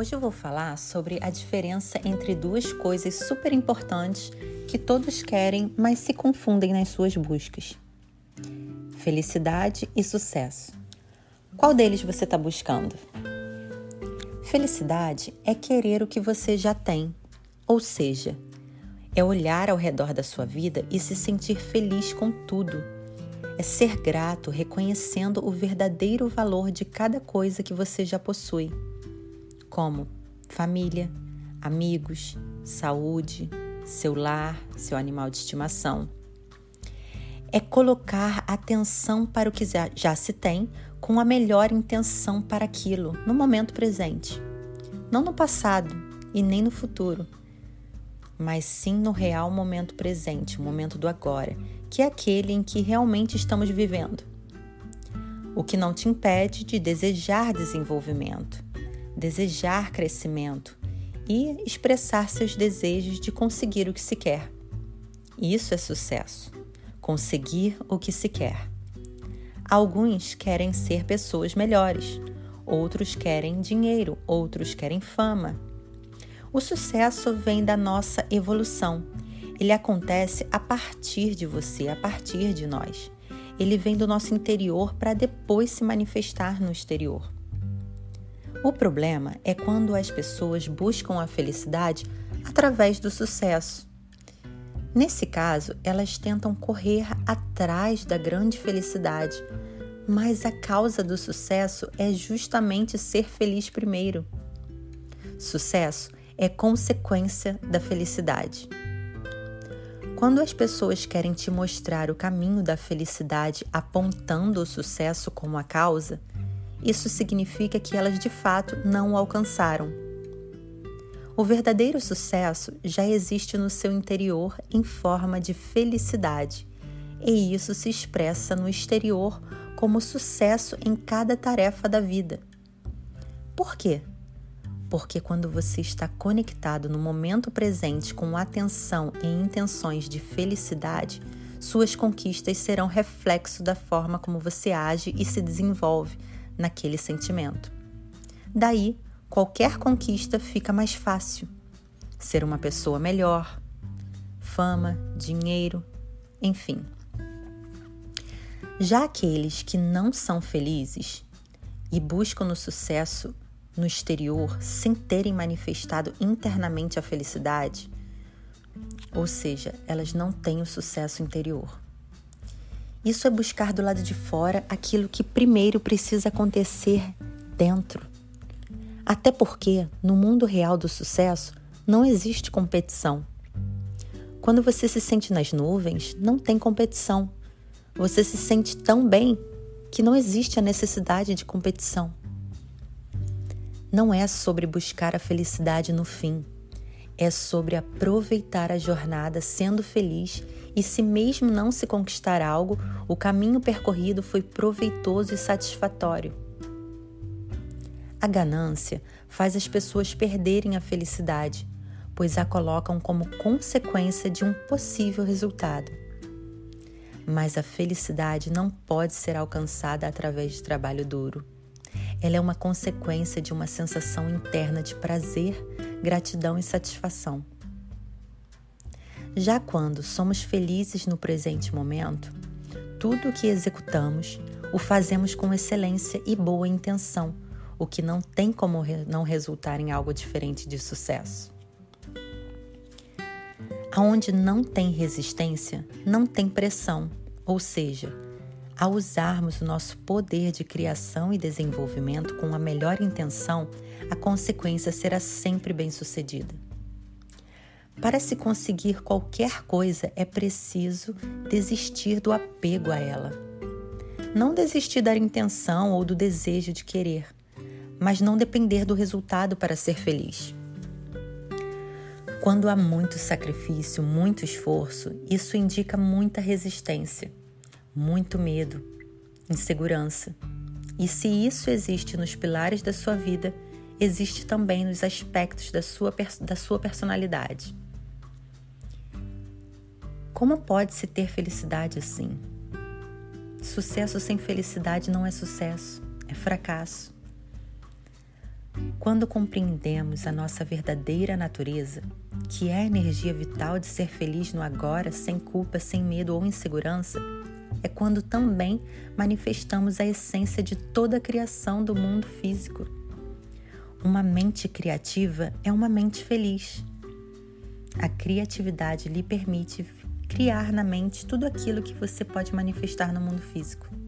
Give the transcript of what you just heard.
Hoje eu vou falar sobre a diferença entre duas coisas super importantes que todos querem, mas se confundem nas suas buscas: felicidade e sucesso. Qual deles você está buscando? Felicidade é querer o que você já tem, ou seja, é olhar ao redor da sua vida e se sentir feliz com tudo. É ser grato, reconhecendo o verdadeiro valor de cada coisa que você já possui como família, amigos, saúde, seu lar, seu animal de estimação. É colocar atenção para o que já se tem com a melhor intenção para aquilo no momento presente. Não no passado e nem no futuro, mas sim no real momento presente, o momento do agora, que é aquele em que realmente estamos vivendo. O que não te impede de desejar desenvolvimento desejar crescimento e expressar seus desejos de conseguir o que se quer. Isso é sucesso. Conseguir o que se quer. Alguns querem ser pessoas melhores, outros querem dinheiro, outros querem fama. O sucesso vem da nossa evolução. Ele acontece a partir de você, a partir de nós. Ele vem do nosso interior para depois se manifestar no exterior. O problema é quando as pessoas buscam a felicidade através do sucesso. Nesse caso, elas tentam correr atrás da grande felicidade, mas a causa do sucesso é justamente ser feliz primeiro. Sucesso é consequência da felicidade. Quando as pessoas querem te mostrar o caminho da felicidade apontando o sucesso como a causa, isso significa que elas de fato não o alcançaram. O verdadeiro sucesso já existe no seu interior em forma de felicidade, e isso se expressa no exterior como sucesso em cada tarefa da vida. Por quê? Porque quando você está conectado no momento presente com atenção e intenções de felicidade, suas conquistas serão reflexo da forma como você age e se desenvolve naquele sentimento. Daí, qualquer conquista fica mais fácil. Ser uma pessoa melhor, fama, dinheiro, enfim. Já aqueles que não são felizes e buscam no sucesso no exterior sem terem manifestado internamente a felicidade, ou seja, elas não têm o sucesso interior. Isso é buscar do lado de fora aquilo que primeiro precisa acontecer dentro. Até porque, no mundo real do sucesso, não existe competição. Quando você se sente nas nuvens, não tem competição. Você se sente tão bem que não existe a necessidade de competição. Não é sobre buscar a felicidade no fim, é sobre aproveitar a jornada sendo feliz e se mesmo não se conquistar algo, o caminho percorrido foi proveitoso e satisfatório. A ganância faz as pessoas perderem a felicidade, pois a colocam como consequência de um possível resultado. Mas a felicidade não pode ser alcançada através de trabalho duro. Ela é uma consequência de uma sensação interna de prazer, gratidão e satisfação. Já quando somos felizes no presente momento, tudo o que executamos o fazemos com excelência e boa intenção, o que não tem como não resultar em algo diferente de sucesso. Aonde não tem resistência, não tem pressão, ou seja, ao usarmos o nosso poder de criação e desenvolvimento com a melhor intenção, a consequência será sempre bem-sucedida. Para se conseguir qualquer coisa, é preciso desistir do apego a ela. Não desistir da intenção ou do desejo de querer, mas não depender do resultado para ser feliz. Quando há muito sacrifício, muito esforço, isso indica muita resistência, muito medo, insegurança. E se isso existe nos pilares da sua vida, existe também nos aspectos da sua, da sua personalidade. Como pode-se ter felicidade assim? Sucesso sem felicidade não é sucesso, é fracasso. Quando compreendemos a nossa verdadeira natureza, que é a energia vital de ser feliz no agora, sem culpa, sem medo ou insegurança, é quando também manifestamos a essência de toda a criação do mundo físico. Uma mente criativa é uma mente feliz. A criatividade lhe permite criar na mente tudo aquilo que você pode manifestar no mundo físico.